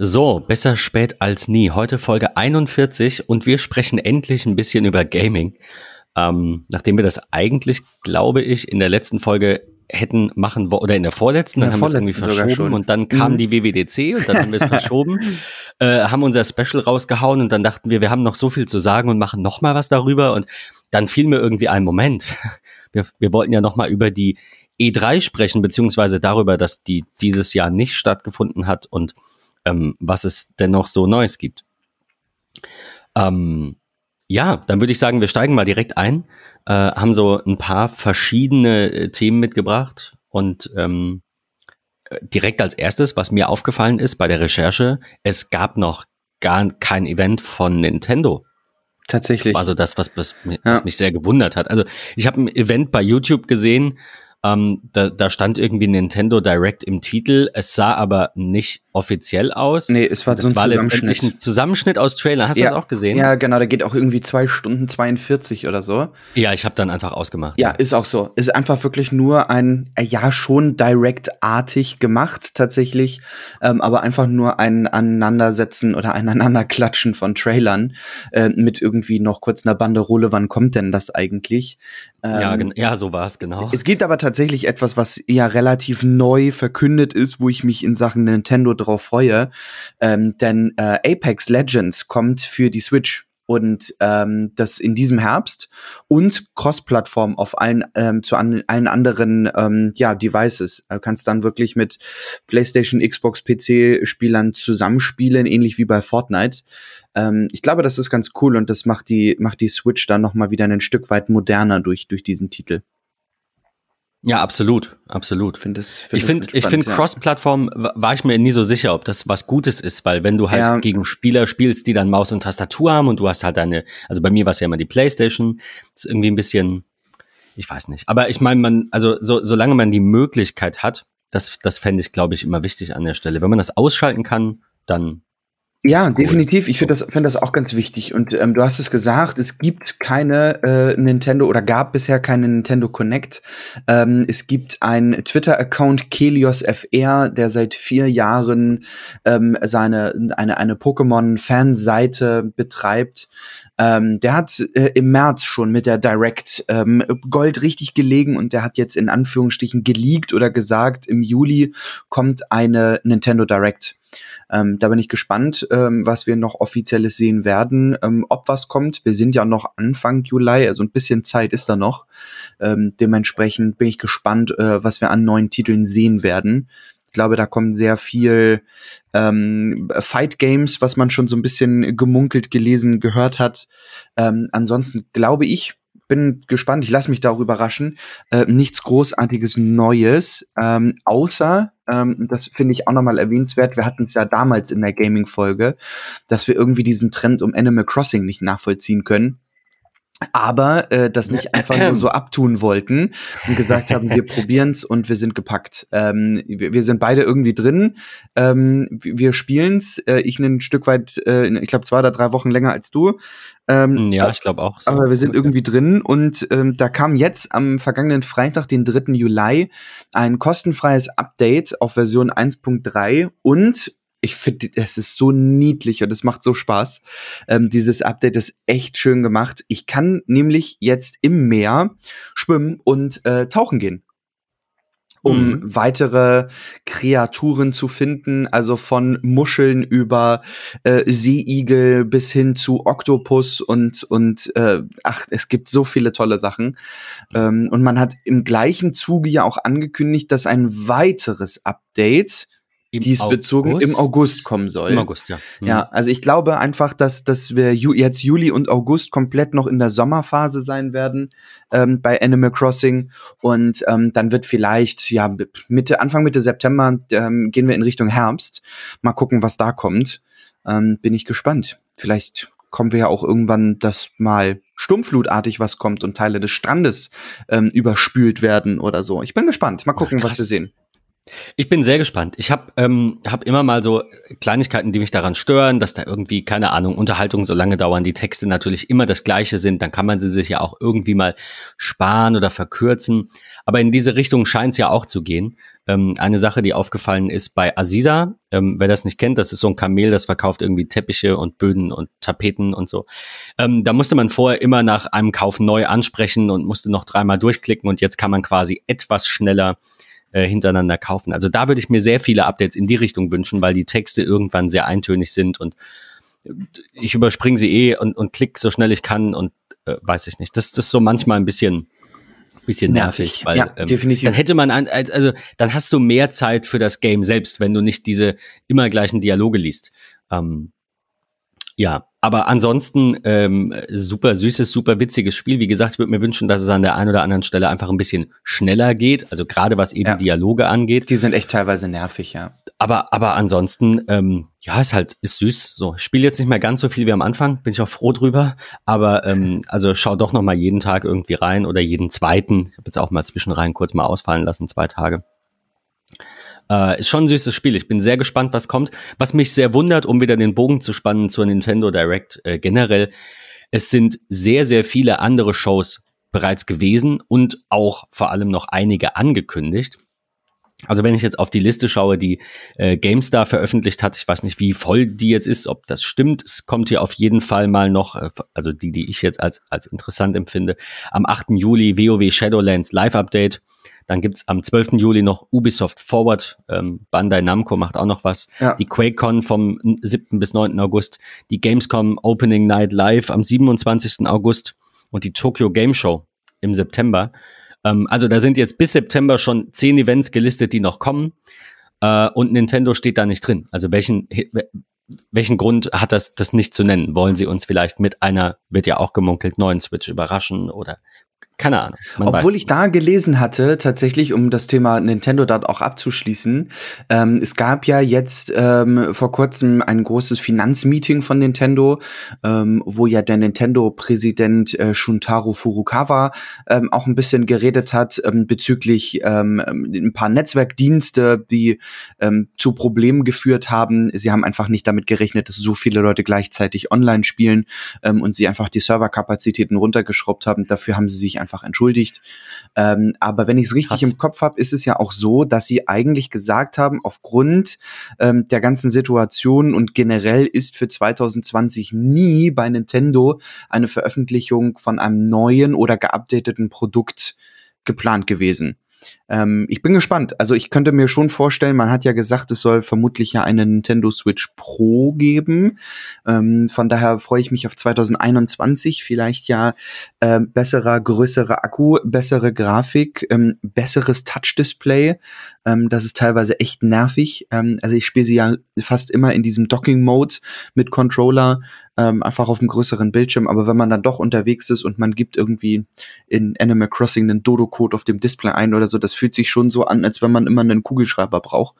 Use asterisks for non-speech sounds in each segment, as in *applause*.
So, besser spät als nie. Heute Folge 41 und wir sprechen endlich ein bisschen über Gaming. Ähm, nachdem wir das eigentlich, glaube ich, in der letzten Folge hätten machen oder in der vorletzten, dann der haben wir es irgendwie verschoben und dann kam mhm. die WWDC und dann haben wir es *laughs* verschoben, äh, haben unser Special rausgehauen und dann dachten wir, wir haben noch so viel zu sagen und machen noch mal was darüber und dann fiel mir irgendwie ein Moment. *laughs* Wir, wir wollten ja noch mal über die E3 sprechen beziehungsweise darüber, dass die dieses Jahr nicht stattgefunden hat und ähm, was es denn noch so Neues gibt. Ähm, ja, dann würde ich sagen, wir steigen mal direkt ein, äh, haben so ein paar verschiedene äh, Themen mitgebracht und ähm, äh, direkt als erstes, was mir aufgefallen ist bei der Recherche, es gab noch gar kein Event von Nintendo. Tatsächlich. Das war so das, was, was, was ja. mich sehr gewundert hat. Also ich habe ein Event bei YouTube gesehen, ähm, da, da stand irgendwie Nintendo Direct im Titel. Es sah aber nicht offiziell aus. Nee, es war das so ein war Zusammenschnitt. ein Zusammenschnitt aus Trailer. Hast ja, du das auch gesehen? Ja, genau. Da geht auch irgendwie zwei Stunden 42 oder so. Ja, ich habe dann einfach ausgemacht. Ja, ist auch so. Ist einfach wirklich nur ein, äh, ja, schon Direct-artig gemacht tatsächlich, ähm, aber einfach nur ein Aneinandersetzen oder ein Aneinanderklatschen von Trailern äh, mit irgendwie noch kurz einer Banderole. Wann kommt denn das eigentlich? Ähm, ja, ja, so war es, genau. Es gibt aber tatsächlich etwas, was ja relativ neu verkündet ist, wo ich mich in Sachen Nintendo drauf freue. Ähm, denn äh, Apex Legends kommt für die Switch und ähm, das in diesem Herbst und Cross-Plattform auf allen ähm, zu an, allen anderen ähm, ja Devices. Du kannst dann wirklich mit PlayStation, Xbox, PC-Spielern zusammenspielen, ähnlich wie bei Fortnite. Ähm, ich glaube, das ist ganz cool und das macht die, macht die Switch dann nochmal wieder ein Stück weit moderner durch, durch diesen Titel. Ja, absolut, absolut. Find das, find ich finde, ich finde, ja. Cross-Plattform war ich mir nie so sicher, ob das was Gutes ist, weil wenn du halt ja. gegen Spieler spielst, die dann Maus und Tastatur haben und du hast halt deine, also bei mir war es ja immer die PlayStation, ist irgendwie ein bisschen, ich weiß nicht. Aber ich meine, man, also so, solange man die Möglichkeit hat, das, das fände ich, glaube ich, immer wichtig an der Stelle. Wenn man das ausschalten kann, dann ja, cool. definitiv. Ich finde das, find das auch ganz wichtig. Und ähm, du hast es gesagt, es gibt keine äh, Nintendo oder gab bisher keine Nintendo Connect. Ähm, es gibt einen Twitter-Account Kelios FR, der seit vier Jahren ähm, seine eine, eine Pokémon-Fanseite betreibt. Ähm, der hat äh, im März schon mit der Direct ähm, Gold richtig gelegen und der hat jetzt in Anführungsstrichen geleakt oder gesagt, im Juli kommt eine Nintendo Direct. Ähm, da bin ich gespannt, ähm, was wir noch offizielles sehen werden, ähm, ob was kommt. Wir sind ja noch Anfang Juli, also ein bisschen Zeit ist da noch. Ähm, dementsprechend bin ich gespannt, äh, was wir an neuen Titeln sehen werden. Ich glaube, da kommen sehr viel ähm, Fight Games, was man schon so ein bisschen gemunkelt, gelesen, gehört hat. Ähm, ansonsten glaube ich, bin gespannt, ich lasse mich da auch überraschen. Äh, nichts Großartiges Neues, ähm, außer, ähm, das finde ich auch nochmal erwähnenswert, wir hatten es ja damals in der Gaming-Folge, dass wir irgendwie diesen Trend um Animal Crossing nicht nachvollziehen können aber äh, das nicht *clears throat* einfach nur so abtun wollten und gesagt haben, wir *laughs* probieren's und wir sind gepackt. Ähm, wir, wir sind beide irgendwie drin. Ähm, wir spielen's. Äh, ich ein Stück weit, äh, ich glaube zwei oder drei Wochen länger als du. Ähm, ja, ich glaube auch. So. Aber wir sind irgendwie drin und ähm, da kam jetzt am vergangenen Freitag, den 3. Juli, ein kostenfreies Update auf Version 1.3 und ich finde, es ist so niedlich und es macht so Spaß. Ähm, dieses Update ist echt schön gemacht. Ich kann nämlich jetzt im Meer schwimmen und äh, tauchen gehen um mhm. weitere Kreaturen zu finden, also von Muscheln über äh, Seeigel bis hin zu Oktopus und und äh, ach, es gibt so viele tolle Sachen. Ähm, und man hat im gleichen Zuge ja auch angekündigt, dass ein weiteres Update im diesbezogen August? im August kommen soll. Im August, ja. Mhm. Ja, also ich glaube einfach, dass, dass wir Ju jetzt Juli und August komplett noch in der Sommerphase sein werden ähm, bei Animal Crossing und ähm, dann wird vielleicht ja Mitte Anfang Mitte September ähm, gehen wir in Richtung Herbst. Mal gucken, was da kommt. Ähm, bin ich gespannt. Vielleicht kommen wir ja auch irgendwann, dass mal stummflutartig was kommt und Teile des Strandes ähm, überspült werden oder so. Ich bin gespannt. Mal gucken, Ach, was wir sehen. Ich bin sehr gespannt. Ich habe ähm, hab immer mal so Kleinigkeiten, die mich daran stören, dass da irgendwie, keine Ahnung, Unterhaltungen so lange dauern, die Texte natürlich immer das gleiche sind, dann kann man sie sich ja auch irgendwie mal sparen oder verkürzen. Aber in diese Richtung scheint es ja auch zu gehen. Ähm, eine Sache, die aufgefallen ist bei Aziza, ähm, wer das nicht kennt, das ist so ein Kamel, das verkauft irgendwie Teppiche und Böden und Tapeten und so. Ähm, da musste man vorher immer nach einem Kauf neu ansprechen und musste noch dreimal durchklicken und jetzt kann man quasi etwas schneller äh, hintereinander kaufen. Also da würde ich mir sehr viele Updates in die Richtung wünschen, weil die Texte irgendwann sehr eintönig sind und ich überspringe sie eh und, und klick so schnell ich kann und äh, weiß ich nicht. Das, das ist so manchmal ein bisschen bisschen nervig, nervig weil ja, ähm, definitiv. dann hätte man an, also dann hast du mehr Zeit für das Game selbst, wenn du nicht diese immer gleichen Dialoge liest. Ähm, ja, aber ansonsten ähm, super süßes, super witziges Spiel. Wie gesagt, ich würde mir wünschen, dass es an der einen oder anderen Stelle einfach ein bisschen schneller geht. Also gerade was eben ja. Dialoge angeht. Die sind echt teilweise nervig, ja. Aber, aber ansonsten, ähm, ja, ist halt, ist süß. So, ich spiele jetzt nicht mehr ganz so viel wie am Anfang, bin ich auch froh drüber. Aber ähm, also schau doch noch mal jeden Tag irgendwie rein oder jeden zweiten. Ich habe jetzt auch mal zwischenrein kurz mal ausfallen lassen, zwei Tage. Äh, ist schon ein süßes Spiel. Ich bin sehr gespannt, was kommt. Was mich sehr wundert, um wieder den Bogen zu spannen zur Nintendo Direct äh, generell, es sind sehr, sehr viele andere Shows bereits gewesen und auch vor allem noch einige angekündigt. Also wenn ich jetzt auf die Liste schaue, die äh, GameStar veröffentlicht hat, ich weiß nicht, wie voll die jetzt ist, ob das stimmt. Es kommt hier auf jeden Fall mal noch, äh, also die, die ich jetzt als, als interessant empfinde, am 8. Juli WoW Shadowlands Live Update. Dann gibt's am 12. Juli noch Ubisoft Forward. Ähm, Bandai Namco macht auch noch was. Ja. Die QuakeCon vom 7. bis 9. August. Die Gamescom Opening Night Live am 27. August. Und die Tokyo Game Show im September. Ähm, also da sind jetzt bis September schon zehn Events gelistet, die noch kommen. Äh, und Nintendo steht da nicht drin. Also welchen, welchen Grund hat das, das nicht zu nennen? Wollen sie uns vielleicht mit einer, wird ja auch gemunkelt, neuen Switch überraschen oder keine Ahnung. Obwohl ich da gelesen hatte, tatsächlich, um das Thema Nintendo dort auch abzuschließen, ähm, es gab ja jetzt ähm, vor kurzem ein großes Finanzmeeting von Nintendo, ähm, wo ja der Nintendo-Präsident äh, Shuntaro Furukawa ähm, auch ein bisschen geredet hat ähm, bezüglich ähm, ein paar Netzwerkdienste, die ähm, zu Problemen geführt haben. Sie haben einfach nicht damit gerechnet, dass so viele Leute gleichzeitig online spielen ähm, und sie einfach die Serverkapazitäten runtergeschraubt haben. Dafür haben sie sich einfach entschuldigt. Ähm, aber wenn ich es richtig Krass. im Kopf habe, ist es ja auch so, dass sie eigentlich gesagt haben, aufgrund ähm, der ganzen Situation und generell ist für 2020 nie bei Nintendo eine Veröffentlichung von einem neuen oder geupdateten Produkt geplant gewesen. Ähm, ich bin gespannt. Also ich könnte mir schon vorstellen, man hat ja gesagt, es soll vermutlich ja eine Nintendo Switch Pro geben. Ähm, von daher freue ich mich auf 2021. Vielleicht ja äh, besserer, größerer Akku, bessere Grafik, ähm, besseres Touch-Display. Ähm, das ist teilweise echt nervig. Ähm, also ich spiele sie ja fast immer in diesem Docking-Mode mit Controller ähm, einfach auf einem größeren Bildschirm. Aber wenn man dann doch unterwegs ist und man gibt irgendwie in Animal Crossing einen Dodo-Code auf dem Display ein oder so, das fühlt sich schon so an, als wenn man immer einen Kugelschreiber braucht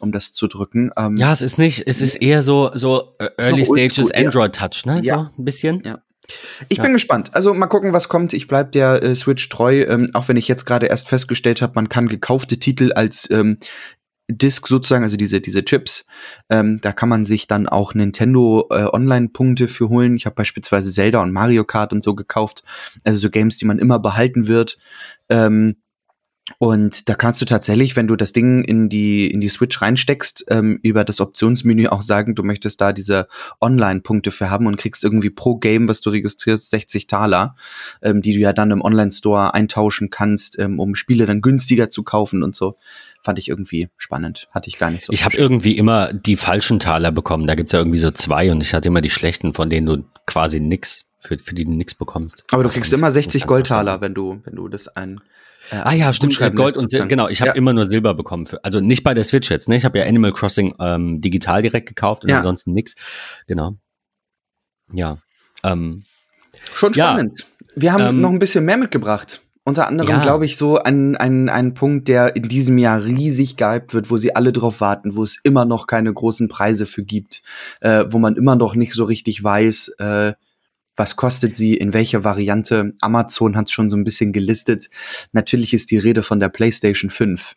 um das zu drücken. Ähm, ja, es ist nicht, es ist eher so, so äh, Early Stages Android ja. Touch, ne? Ja. So ein bisschen. Ja. Ich ja. bin gespannt. Also mal gucken, was kommt. Ich bleib der äh, Switch treu, ähm, auch wenn ich jetzt gerade erst festgestellt habe, man kann gekaufte Titel als ähm, Disk sozusagen, also diese, diese Chips, ähm, da kann man sich dann auch Nintendo äh, Online-Punkte für holen. Ich habe beispielsweise Zelda und Mario Kart und so gekauft. Also so Games, die man immer behalten wird. Ähm, und da kannst du tatsächlich, wenn du das Ding in die, in die Switch reinsteckst, ähm, über das Optionsmenü auch sagen, du möchtest da diese Online-Punkte für haben und kriegst irgendwie pro Game, was du registrierst, 60 Taler, ähm, die du ja dann im Online-Store eintauschen kannst, ähm, um Spiele dann günstiger zu kaufen und so. Fand ich irgendwie spannend. Hatte ich gar nicht so. Ich habe irgendwie immer die falschen Taler bekommen. Da gibt's ja irgendwie so zwei und ich hatte immer die schlechten, von denen du quasi nix, für, für die du nix bekommst. Aber du kriegst immer 60 Goldtaler, wenn du, wenn du das ein äh, ah ja, stimmt. Gold und Silber. Genau, ich habe ja. immer nur Silber bekommen. Für, also nicht bei der Switch jetzt. Ne? Ich habe ja Animal Crossing ähm, digital direkt gekauft und ja. ansonsten nix. Genau. Ja. Ähm, Schon spannend. Ja. Wir haben ähm, noch ein bisschen mehr mitgebracht. Unter anderem, ja. glaube ich, so ein, ein, ein Punkt, der in diesem Jahr riesig gehypt wird, wo sie alle drauf warten, wo es immer noch keine großen Preise für gibt, äh, wo man immer noch nicht so richtig weiß, äh, was kostet sie, in welcher Variante. Amazon hat es schon so ein bisschen gelistet. Natürlich ist die Rede von der PlayStation 5.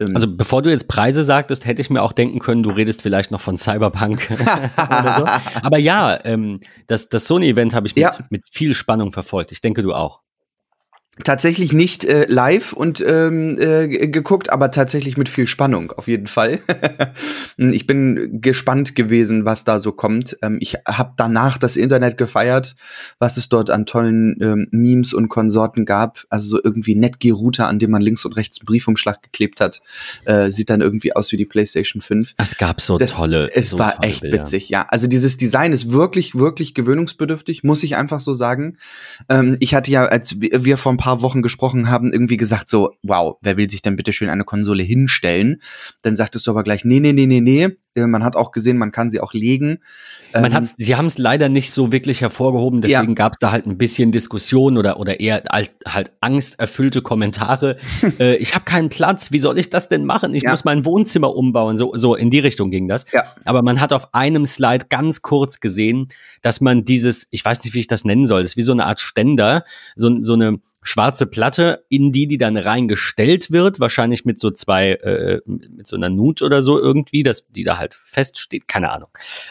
Ähm, also bevor du jetzt Preise sagtest, hätte ich mir auch denken können, du redest vielleicht noch von Cyberpunk *laughs* oder so. Aber ja, ähm, das, das Sony-Event habe ich mit, ja. mit viel Spannung verfolgt. Ich denke, du auch tatsächlich nicht äh, live und ähm, äh, geguckt, aber tatsächlich mit viel Spannung auf jeden Fall. *laughs* ich bin gespannt gewesen, was da so kommt. Ähm, ich habe danach das Internet gefeiert, was es dort an tollen ähm, Memes und Konsorten gab. Also so irgendwie Netgear-Router, an dem man links und rechts einen Briefumschlag geklebt hat, äh, sieht dann irgendwie aus wie die PlayStation 5. Es gab so das, tolle. Es so war echt Bilder. witzig, ja. Also dieses Design ist wirklich, wirklich gewöhnungsbedürftig, muss ich einfach so sagen. Ähm, ich hatte ja, als wir vor ein paar Wochen gesprochen haben, irgendwie gesagt so, wow, wer will sich denn bitte schön eine Konsole hinstellen? Dann sagtest du aber gleich, nee, nee, nee, nee, nee, äh, man hat auch gesehen, man kann sie auch legen. Man ähm, hat's, sie haben es leider nicht so wirklich hervorgehoben, deswegen ja. gab es da halt ein bisschen Diskussion oder, oder eher halt, halt angsterfüllte Kommentare. *laughs* äh, ich habe keinen Platz, wie soll ich das denn machen? Ich ja. muss mein Wohnzimmer umbauen. So, so in die Richtung ging das. Ja. Aber man hat auf einem Slide ganz kurz gesehen, dass man dieses, ich weiß nicht, wie ich das nennen soll, das ist wie so eine Art Ständer, so, so eine schwarze Platte, in die die dann reingestellt wird, wahrscheinlich mit so zwei, äh, mit so einer Nut oder so irgendwie, dass die da halt feststeht, keine Ahnung,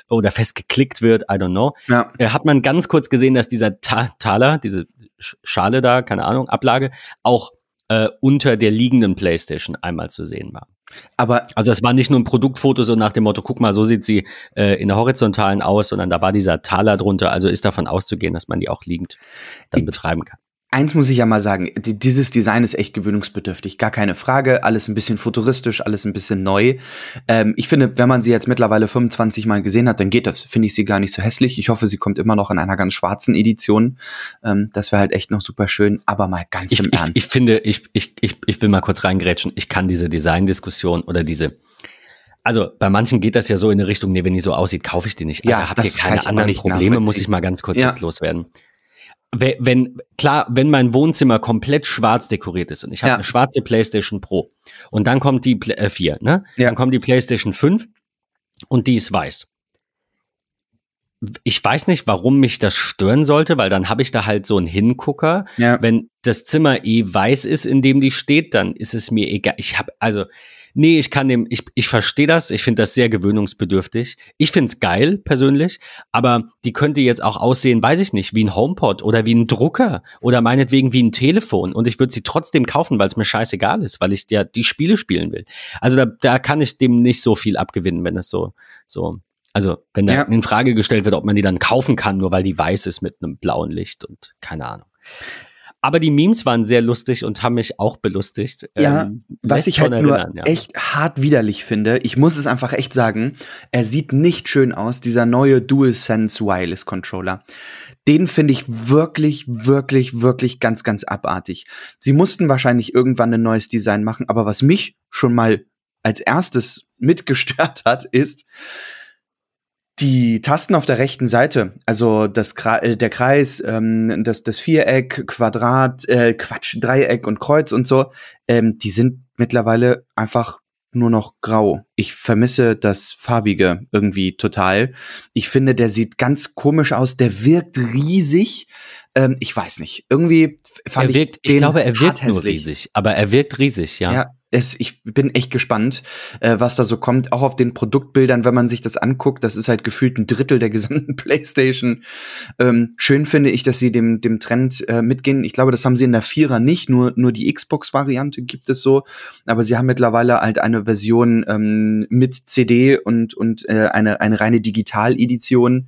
oder festgeklickt wird, I don't know. Ja. Äh, hat man ganz kurz gesehen, dass dieser Ta Taler, diese Schale da, keine Ahnung, Ablage, auch äh, unter der liegenden PlayStation einmal zu sehen war. Aber also es war nicht nur ein Produktfoto so nach dem Motto, guck mal, so sieht sie äh, in der horizontalen aus, sondern da war dieser Taler drunter. Also ist davon auszugehen, dass man die auch liegend dann ich, betreiben kann. Eins muss ich ja mal sagen, dieses Design ist echt gewöhnungsbedürftig, gar keine Frage. Alles ein bisschen futuristisch, alles ein bisschen neu. Ähm, ich finde, wenn man sie jetzt mittlerweile 25 Mal gesehen hat, dann geht das. Finde ich sie gar nicht so hässlich. Ich hoffe, sie kommt immer noch in einer ganz schwarzen Edition. Ähm, das wäre halt echt noch super schön. Aber mal ganz ich, im ich, Ernst. Ich finde, ich, ich, ich, ich will mal kurz reingrätschen. Ich kann diese Design-Diskussion oder diese also bei manchen geht das ja so in eine Richtung, nee, wenn die so aussieht, kaufe ich die nicht. Ja, habt ihr keine anderen Probleme, muss ich mal ganz kurz ja. jetzt loswerden wenn, klar, wenn mein Wohnzimmer komplett schwarz dekoriert ist und ich habe ja. eine schwarze PlayStation Pro und dann kommt die äh, 4, ne? Ja. Dann kommt die PlayStation 5 und die ist weiß. Ich weiß nicht, warum mich das stören sollte, weil dann habe ich da halt so einen Hingucker. Ja. Wenn das Zimmer eh weiß ist, in dem die steht, dann ist es mir egal. Ich habe also Nee, ich kann dem, ich, ich verstehe das, ich finde das sehr gewöhnungsbedürftig. Ich finde es geil, persönlich, aber die könnte jetzt auch aussehen, weiß ich nicht, wie ein HomePod oder wie ein Drucker oder meinetwegen wie ein Telefon und ich würde sie trotzdem kaufen, weil es mir scheißegal ist, weil ich ja die Spiele spielen will. Also da, da kann ich dem nicht so viel abgewinnen, wenn es so, so also, wenn da ja. in Frage gestellt wird, ob man die dann kaufen kann, nur weil die weiß ist mit einem blauen Licht und keine Ahnung. Aber die Memes waren sehr lustig und haben mich auch belustigt. Ja, ähm, was ich halt nur ja. echt hart widerlich finde, ich muss es einfach echt sagen, er sieht nicht schön aus, dieser neue DualSense Wireless Controller. Den finde ich wirklich, wirklich, wirklich ganz, ganz abartig. Sie mussten wahrscheinlich irgendwann ein neues Design machen, aber was mich schon mal als erstes *laughs* mitgestört hat, ist, die Tasten auf der rechten Seite, also das äh, der Kreis, ähm, das, das Viereck, Quadrat, äh, Quatsch, Dreieck und Kreuz und so, ähm, die sind mittlerweile einfach nur noch grau. Ich vermisse das Farbige irgendwie total. Ich finde, der sieht ganz komisch aus. Der wirkt riesig. Ähm, ich weiß nicht. Irgendwie fand er wirkt, ich, ich glaube, er wirkt nur riesig, aber er wirkt riesig, ja. Ja, es, ich bin echt gespannt, äh, was da so kommt. Auch auf den Produktbildern, wenn man sich das anguckt, das ist halt gefühlt ein Drittel der *laughs* gesamten PlayStation. Ähm, schön finde ich, dass sie dem, dem Trend äh, mitgehen. Ich glaube, das haben sie in der Vierer nicht, nur, nur die Xbox-Variante gibt es so. Aber sie haben mittlerweile halt eine Version ähm, mit CD und, und äh, eine, eine reine Digital-Edition.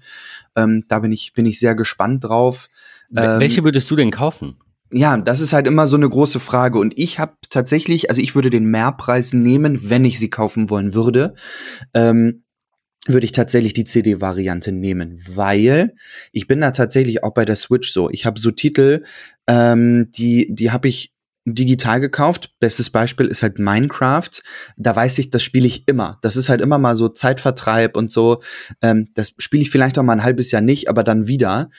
Ähm, da bin ich, bin ich sehr gespannt drauf. Welche ähm, würdest du denn kaufen? Ja, das ist halt immer so eine große Frage. Und ich habe tatsächlich, also ich würde den Mehrpreis nehmen, wenn ich sie kaufen wollen würde. Ähm, würde ich tatsächlich die CD-Variante nehmen, weil ich bin da tatsächlich auch bei der Switch so. Ich habe so Titel, ähm, die, die habe ich digital gekauft. Bestes Beispiel ist halt Minecraft. Da weiß ich, das spiele ich immer. Das ist halt immer mal so Zeitvertreib und so. Ähm, das spiele ich vielleicht auch mal ein halbes Jahr nicht, aber dann wieder.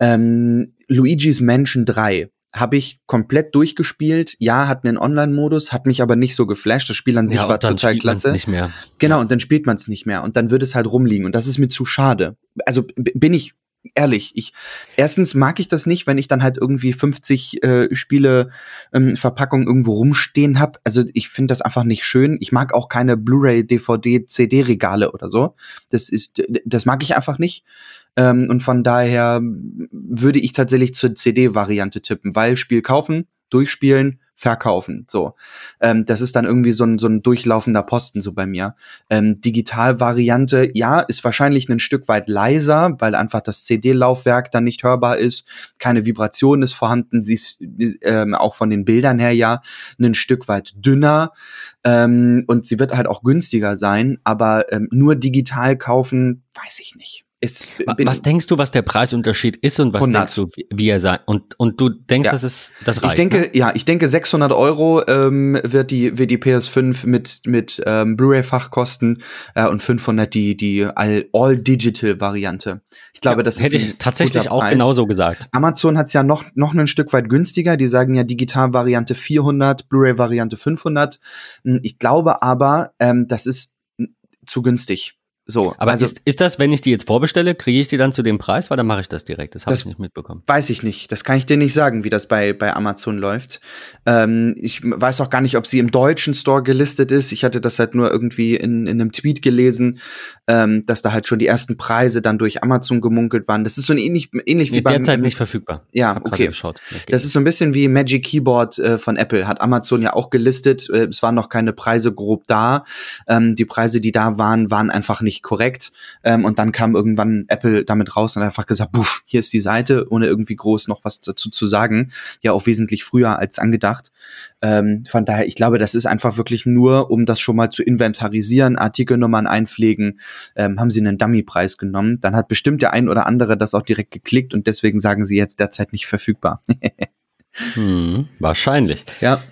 Ähm, Luigi's Mansion 3 habe ich komplett durchgespielt. Ja, hat einen Online-Modus, hat mich aber nicht so geflasht. Das Spiel an sich ja, war total klasse. Nicht mehr. Genau, und dann spielt man es nicht mehr und dann wird es halt rumliegen und das ist mir zu schade. Also bin ich ehrlich, ich erstens mag ich das nicht, wenn ich dann halt irgendwie 50 äh, Spiele ähm, Verpackungen irgendwo rumstehen habe. Also ich finde das einfach nicht schön. Ich mag auch keine Blu-ray, DVD, CD Regale oder so. Das ist das mag ich einfach nicht. Ähm, und von daher würde ich tatsächlich zur CD-Variante tippen, weil Spiel kaufen, durchspielen, verkaufen. So, ähm, das ist dann irgendwie so ein, so ein durchlaufender Posten so bei mir. Ähm, Digital-Variante, ja, ist wahrscheinlich ein Stück weit leiser, weil einfach das CD-Laufwerk dann nicht hörbar ist. Keine Vibration ist vorhanden. Sie ist ähm, auch von den Bildern her ja ein Stück weit dünner. Ähm, und sie wird halt auch günstiger sein, aber ähm, nur digital kaufen, weiß ich nicht. Es, was denkst du, was der Preisunterschied ist und was 100. denkst du, wie er sei? Und, und du denkst, ja. dass es das reicht? Ich denke, ne? ja, ich denke, 600 Euro ähm, wird die wird die PS5 mit mit ähm, Blu-ray-Fach kosten äh, und 500 die die All-Digital-Variante. Ich glaube, ja, das hätte ist ich tatsächlich auch genauso gesagt. Amazon hat es ja noch noch ein Stück weit günstiger. Die sagen ja Digital-Variante 400, Blu-ray-Variante 500. Hm, ich glaube aber, ähm, das ist zu günstig. So, aber also, ist, ist das, wenn ich die jetzt vorbestelle, kriege ich die dann zu dem Preis, weil dann mache ich das direkt. Das habe ich nicht mitbekommen. Weiß ich nicht. Das kann ich dir nicht sagen, wie das bei, bei Amazon läuft. Ähm, ich weiß auch gar nicht, ob sie im deutschen Store gelistet ist. Ich hatte das halt nur irgendwie in, in einem Tweet gelesen, ähm, dass da halt schon die ersten Preise dann durch Amazon gemunkelt waren. Das ist so ein ähnlich, ähnlich wie nee, beim derzeit nicht verfügbar. Ja, okay. Das ist so ein bisschen wie Magic Keyboard äh, von Apple. Hat Amazon ja auch gelistet. Äh, es waren noch keine Preise grob da. Ähm, die Preise, die da waren, waren einfach nicht nicht korrekt. Ähm, und dann kam irgendwann Apple damit raus und hat einfach gesagt, buff, hier ist die Seite, ohne irgendwie groß noch was dazu zu sagen. Ja, auch wesentlich früher als angedacht. Ähm, von daher, ich glaube, das ist einfach wirklich nur, um das schon mal zu inventarisieren, Artikelnummern einpflegen, ähm, haben sie einen Dummy-Preis genommen. Dann hat bestimmt der ein oder andere das auch direkt geklickt und deswegen sagen sie jetzt derzeit nicht verfügbar. *laughs* hm, wahrscheinlich. Ja.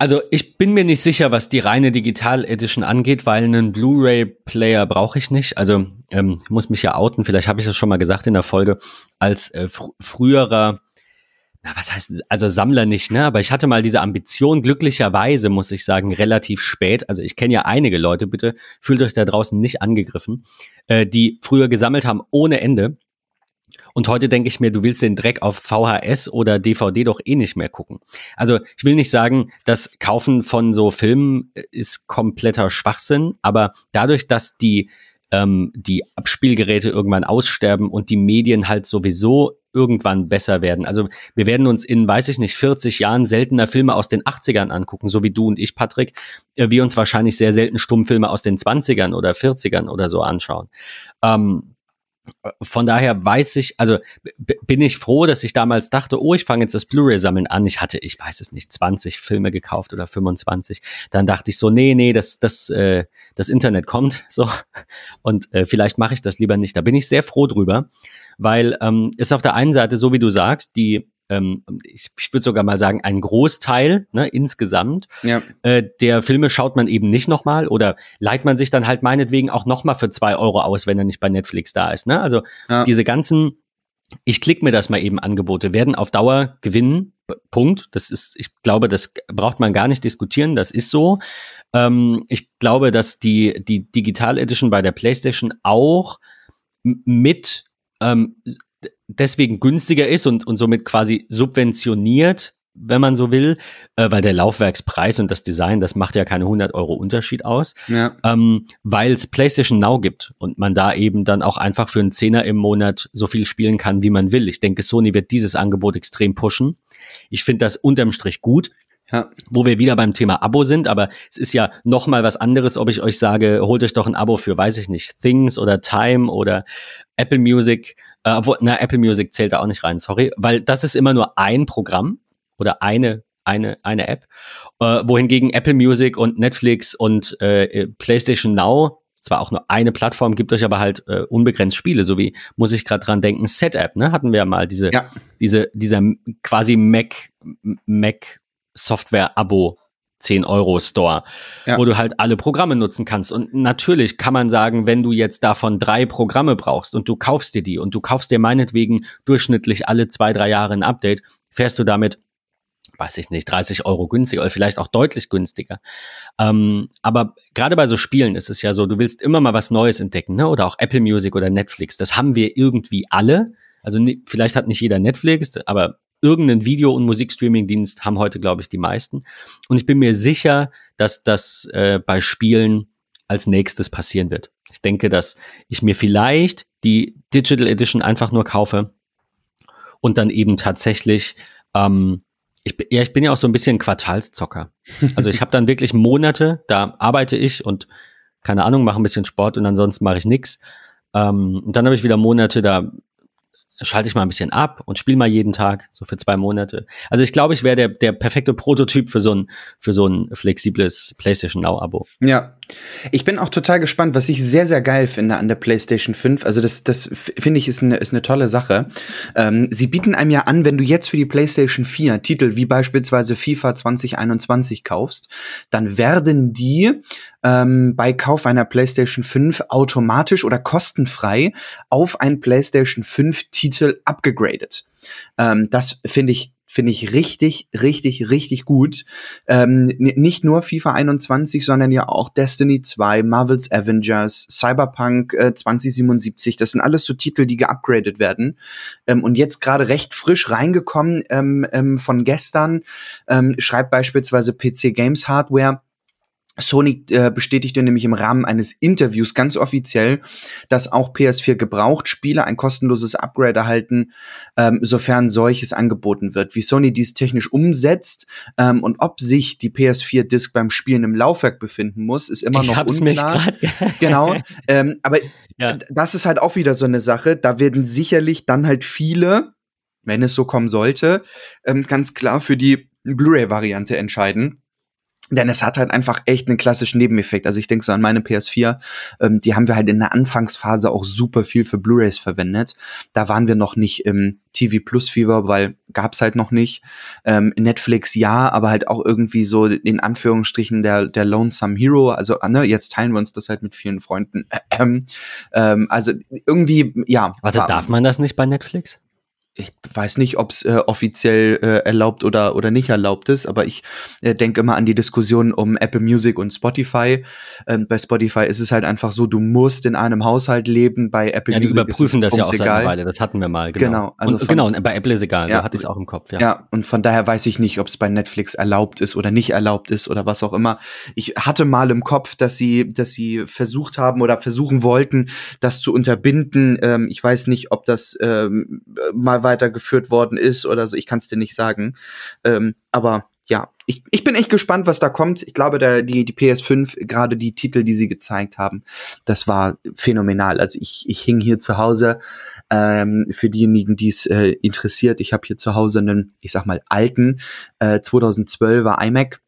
Also ich bin mir nicht sicher, was die reine Digital Edition angeht, weil einen Blu-ray-Player brauche ich nicht. Also ähm, muss mich ja outen, vielleicht habe ich das schon mal gesagt in der Folge, als äh, fr früherer, na was heißt, also Sammler nicht, ne? Aber ich hatte mal diese Ambition, glücklicherweise muss ich sagen, relativ spät. Also ich kenne ja einige Leute, bitte fühlt euch da draußen nicht angegriffen, äh, die früher gesammelt haben ohne Ende und heute denke ich mir, du willst den Dreck auf VHS oder DVD doch eh nicht mehr gucken. Also ich will nicht sagen, das Kaufen von so Filmen ist kompletter Schwachsinn, aber dadurch, dass die ähm, die Abspielgeräte irgendwann aussterben und die Medien halt sowieso irgendwann besser werden. Also wir werden uns in, weiß ich nicht, 40 Jahren seltener Filme aus den 80ern angucken, so wie du und ich, Patrick, äh, wir uns wahrscheinlich sehr selten Stummfilme aus den 20ern oder 40ern oder so anschauen. Ähm, von daher weiß ich, also bin ich froh, dass ich damals dachte, oh, ich fange jetzt das Blu-ray-Sammeln an. Ich hatte, ich weiß es nicht, 20 Filme gekauft oder 25. Dann dachte ich so, nee, nee, das, das, äh, das Internet kommt *laughs* so und äh, vielleicht mache ich das lieber nicht. Da bin ich sehr froh drüber, weil ähm, ist auf der einen Seite, so wie du sagst, die ähm, ich, ich würde sogar mal sagen, ein Großteil ne, insgesamt ja. äh, der Filme schaut man eben nicht nochmal oder leiht man sich dann halt meinetwegen auch nochmal für zwei Euro aus, wenn er nicht bei Netflix da ist. Ne? Also ja. diese ganzen, ich klicke mir das mal eben Angebote, werden auf Dauer gewinnen. Punkt. Das ist, ich glaube, das braucht man gar nicht diskutieren. Das ist so. Ähm, ich glaube, dass die, die Digital Edition bei der PlayStation auch mit ähm, deswegen günstiger ist und, und somit quasi subventioniert, wenn man so will, äh, weil der Laufwerkspreis und das Design, das macht ja keine 100 Euro Unterschied aus, ja. ähm, weil es PlayStation Now gibt und man da eben dann auch einfach für einen Zehner im Monat so viel spielen kann, wie man will. Ich denke, Sony wird dieses Angebot extrem pushen. Ich finde das unterm Strich gut. Ja. Wo wir wieder beim Thema Abo sind, aber es ist ja noch mal was anderes, ob ich euch sage, holt euch doch ein Abo für, weiß ich nicht, Things oder Time oder Apple Music, äh, obwohl, na, Apple Music zählt da auch nicht rein, sorry, weil das ist immer nur ein Programm oder eine eine, eine App, äh, wohingegen Apple Music und Netflix und äh, PlayStation Now zwar auch nur eine Plattform, gibt euch aber halt äh, unbegrenzt Spiele, so wie muss ich gerade dran denken, Set-App, ne? Hatten wir ja mal diese, ja. diese, dieser quasi Mac, Mac Software-Abo 10 Euro Store, ja. wo du halt alle Programme nutzen kannst. Und natürlich kann man sagen, wenn du jetzt davon drei Programme brauchst und du kaufst dir die und du kaufst dir meinetwegen durchschnittlich alle zwei, drei Jahre ein Update, fährst du damit weiß ich nicht, 30 Euro günstiger oder vielleicht auch deutlich günstiger. Ähm, aber gerade bei so Spielen ist es ja so, du willst immer mal was Neues entdecken, ne? Oder auch Apple Music oder Netflix. Das haben wir irgendwie alle. Also vielleicht hat nicht jeder Netflix, aber irgendeinen Video- und Musikstreaming-Dienst haben heute, glaube ich, die meisten. Und ich bin mir sicher, dass das äh, bei Spielen als nächstes passieren wird. Ich denke, dass ich mir vielleicht die Digital Edition einfach nur kaufe und dann eben tatsächlich ähm, ich, ja, ich bin ja auch so ein bisschen Quartalszocker. Also ich *laughs* habe dann wirklich Monate, da arbeite ich und keine Ahnung, mache ein bisschen Sport und ansonsten mache ich nichts. Ähm, und dann habe ich wieder Monate, da schalte ich mal ein bisschen ab und spiele mal jeden Tag, so für zwei Monate. Also ich glaube, ich wäre der, der perfekte Prototyp für so ein, für so ein flexibles PlayStation Now-Abo. Ja. Ich bin auch total gespannt, was ich sehr, sehr geil finde an der PlayStation 5. Also das, das finde ich ist eine, ist eine tolle Sache. Ähm, sie bieten einem ja an, wenn du jetzt für die PlayStation 4 Titel wie beispielsweise FIFA 2021 kaufst, dann werden die ähm, bei Kauf einer PlayStation 5 automatisch oder kostenfrei auf ein PlayStation 5 Titel abgegradet. Ähm, das finde ich finde ich richtig, richtig, richtig gut. Ähm, nicht nur FIFA 21, sondern ja auch Destiny 2, Marvel's Avengers, Cyberpunk äh, 2077. Das sind alles so Titel, die geupgradet werden. Ähm, und jetzt gerade recht frisch reingekommen ähm, ähm, von gestern, ähm, schreibt beispielsweise PC Games Hardware, Sony äh, bestätigte nämlich im Rahmen eines Interviews ganz offiziell, dass auch PS4 Gebrauchtspieler ein kostenloses Upgrade erhalten, ähm, sofern solches angeboten wird. Wie Sony dies technisch umsetzt ähm, und ob sich die PS4-Disc beim Spielen im Laufwerk befinden muss, ist immer ich noch unklar. *laughs* genau. Ähm, aber ja. das ist halt auch wieder so eine Sache. Da werden sicherlich dann halt viele, wenn es so kommen sollte, ähm, ganz klar für die Blu-ray-Variante entscheiden denn es hat halt einfach echt einen klassischen Nebeneffekt. Also ich denke so an meine PS4, ähm, die haben wir halt in der Anfangsphase auch super viel für Blu-rays verwendet. Da waren wir noch nicht im TV Plus Fever, weil gab's halt noch nicht. Ähm, Netflix ja, aber halt auch irgendwie so in Anführungsstrichen der, der Lonesome Hero. Also ne, jetzt teilen wir uns das halt mit vielen Freunden. Ähm, *clears throat* ähm, also irgendwie, ja. Warte, war, darf man das nicht bei Netflix? Ich weiß nicht, ob es äh, offiziell äh, erlaubt oder, oder nicht erlaubt ist, aber ich äh, denke immer an die Diskussion um Apple Music und Spotify. Ähm, bei Spotify ist es halt einfach so, du musst in einem Haushalt leben. Bei Apple ja, die Music überprüfen das ja auch seit einer Weile. Das hatten wir mal. Genau. genau also und, genau. Und bei Apple ist egal. Ja, so hatte ich es auch im Kopf. Ja. ja. Und von daher weiß ich nicht, ob es bei Netflix erlaubt ist oder nicht erlaubt ist oder was auch immer. Ich hatte mal im Kopf, dass sie, dass sie versucht haben oder versuchen wollten, das zu unterbinden. Ähm, ich weiß nicht, ob das ähm, mal weitergeführt worden ist oder so. Ich kann es dir nicht sagen. Ähm, aber ja, ich, ich bin echt gespannt, was da kommt. Ich glaube, der, die, die PS5, gerade die Titel, die sie gezeigt haben, das war phänomenal. Also ich, ich hing hier zu Hause. Ähm, für diejenigen, die es äh, interessiert, ich habe hier zu Hause einen, ich sag mal, alten äh, 2012er iMac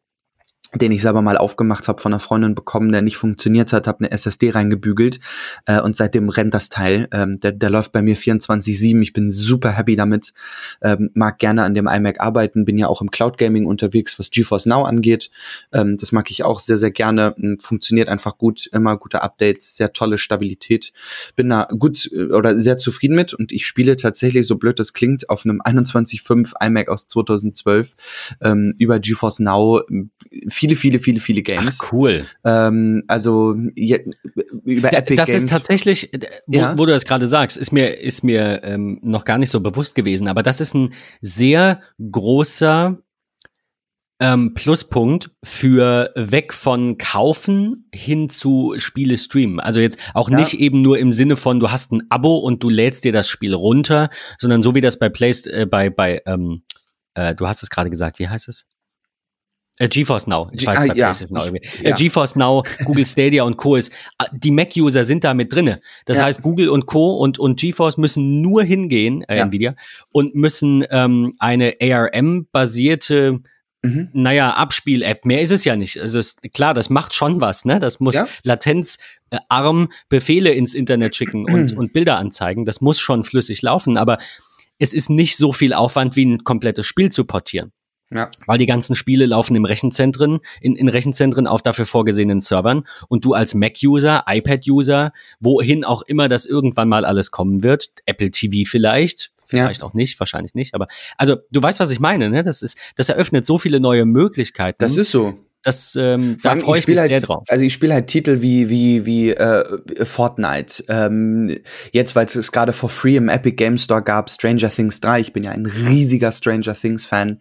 den ich selber mal aufgemacht habe, von einer Freundin bekommen, der nicht funktioniert hat, habe eine SSD reingebügelt äh, und seitdem rennt das Teil. Ähm, der, der läuft bei mir 24-7. Ich bin super happy damit, ähm, mag gerne an dem iMac arbeiten, bin ja auch im Cloud Gaming unterwegs, was GeForce Now angeht. Ähm, das mag ich auch sehr, sehr gerne. Funktioniert einfach gut, immer gute Updates, sehr tolle Stabilität. Bin da gut äh, oder sehr zufrieden mit und ich spiele tatsächlich, so blöd das klingt, auf einem 21.5 iMac aus 2012 ähm, über GeForce Now viele, viele, viele, viele Games. Ach, cool. Ähm, also je, über da, Epic Das Games. ist tatsächlich, wo, ja? wo du das gerade sagst, ist mir, ist mir ähm, noch gar nicht so bewusst gewesen, aber das ist ein sehr großer ähm, Pluspunkt für weg von kaufen hin zu Spiele streamen. Also jetzt auch ja. nicht eben nur im Sinne von du hast ein Abo und du lädst dir das Spiel runter, sondern so wie das bei Playst äh, bei bei ähm, äh, du hast es gerade gesagt, wie heißt es? Äh, GeForce Now. Ich weiß ah, ja. Now irgendwie. Äh, ja. GeForce Now, Google Stadia und Co. ist, äh, die Mac-User sind da mit drinne. Das ja. heißt, Google und Co. und, und GeForce müssen nur hingehen, äh, ja. Nvidia, und müssen ähm, eine ARM-basierte Mhm. Naja, Abspiel-App, mehr ist es ja nicht. Also ist, klar, das macht schon was, ne? Das muss ja? latenzarm Befehle ins Internet schicken und, *clears throat* und Bilder anzeigen. Das muss schon flüssig laufen, aber es ist nicht so viel Aufwand, wie ein komplettes Spiel zu portieren. Ja. Weil die ganzen Spiele laufen im Rechenzentren, in, in Rechenzentren auf dafür vorgesehenen Servern und du als Mac-User, iPad-User, wohin auch immer das irgendwann mal alles kommen wird, Apple TV vielleicht, vielleicht ja. auch nicht, wahrscheinlich nicht. Aber also du weißt, was ich meine, ne? Das ist, das eröffnet so viele neue Möglichkeiten. Das ist so. Das, ähm, da freue ich, ich mich halt, sehr drauf. Also ich spiele halt Titel wie wie wie äh, Fortnite. Ähm, jetzt, weil es gerade for free im Epic Game Store gab, Stranger Things 3. Ich bin ja ein riesiger Stranger Things Fan.